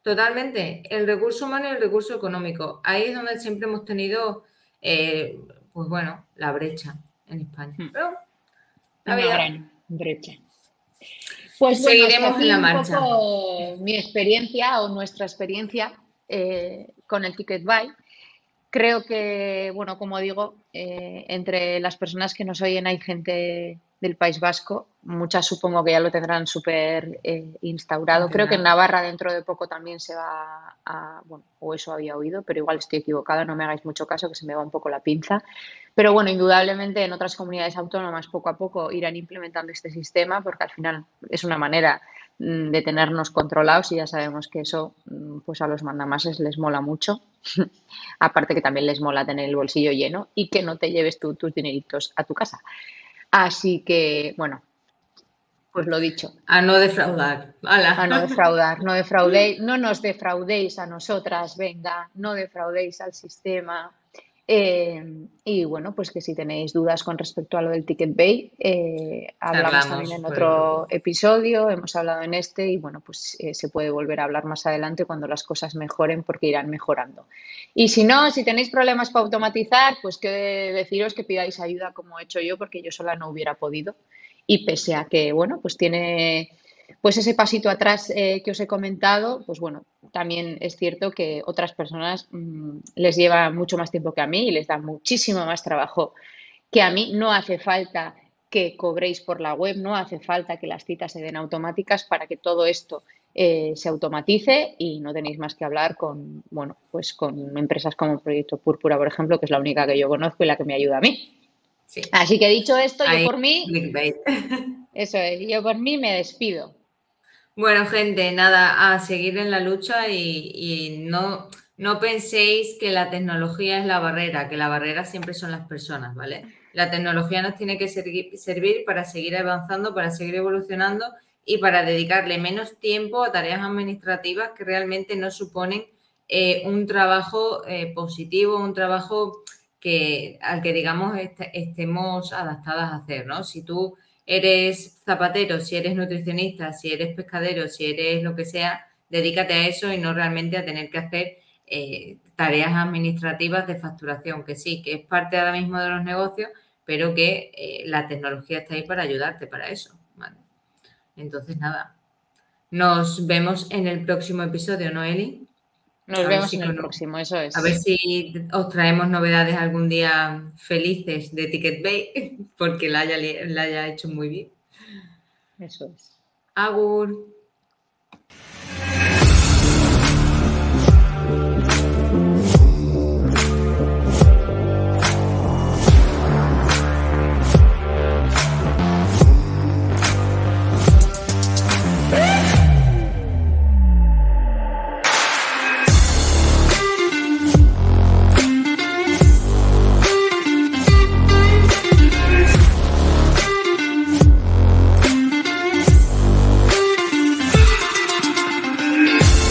Totalmente, el recurso humano y el recurso económico. Ahí es donde siempre hemos tenido, eh, pues bueno, la brecha en España. Hmm. Pero, la Gran brecha. Pues seguiremos en la marcha. mi experiencia o nuestra experiencia eh, con el Ticket Buy. Creo que, bueno, como digo, eh, entre las personas que nos oyen hay gente del País Vasco, muchas supongo que ya lo tendrán súper eh, instaurado. Creo que en Navarra dentro de poco también se va a, bueno, o eso había oído, pero igual estoy equivocada, no me hagáis mucho caso, que se me va un poco la pinza. Pero bueno, indudablemente en otras comunidades autónomas poco a poco irán implementando este sistema porque al final es una manera mm, de tenernos controlados y ya sabemos que eso mm, pues a los mandamases les mola mucho. Aparte que también les mola tener el bolsillo lleno y que no te lleves tú tus dineritos a tu casa. Así que, bueno, pues lo dicho. A no defraudar. A no defraudar. No defraudéis, no nos defraudéis a nosotras, venga, no defraudéis al sistema. Eh, y bueno, pues que si tenéis dudas con respecto a lo del Ticket Bay, eh, hablamos, también en otro episodio, hemos hablado en este y bueno, pues eh, se puede volver a hablar más adelante cuando las cosas mejoren porque irán mejorando. Y si no, si tenéis problemas para automatizar, pues que deciros que pidáis ayuda como he hecho yo porque yo sola no hubiera podido y pese a que, bueno, pues tiene pues ese pasito atrás eh, que os he comentado, pues bueno, también es cierto que otras personas mm, les lleva mucho más tiempo que a mí y les da muchísimo más trabajo que a mí. No hace falta que cobréis por la web, no hace falta que las citas se den automáticas para que todo esto eh, se automatice y no tenéis más que hablar con, bueno, pues con empresas como Proyecto Púrpura, por ejemplo, que es la única que yo conozco y la que me ayuda a mí. Así que dicho esto, yo por mí. Eso es, yo por mí me despido. Bueno, gente, nada, a seguir en la lucha y, no, no penséis que la tecnología es la barrera, que la barrera siempre son las personas, ¿vale? La tecnología nos tiene que servir para seguir avanzando, para seguir evolucionando y para dedicarle menos tiempo a tareas administrativas que realmente no suponen eh, un trabajo eh, positivo, un trabajo que, al que, digamos, estemos adaptadas a hacer, ¿no? Si tú eres zapatero, si eres nutricionista, si eres pescadero, si eres lo que sea, dedícate a eso y no realmente a tener que hacer eh, tareas administrativas de facturación, que sí, que es parte ahora mismo de los negocios, pero que eh, la tecnología está ahí para ayudarte para eso. Entonces, nada, nos vemos en el próximo episodio, ¿no, Eli? Nos vemos en el próximo, eso es. A ver si os traemos novedades algún día felices de Ticket Bay, porque la haya, la haya hecho muy bien. Eso es. Agur.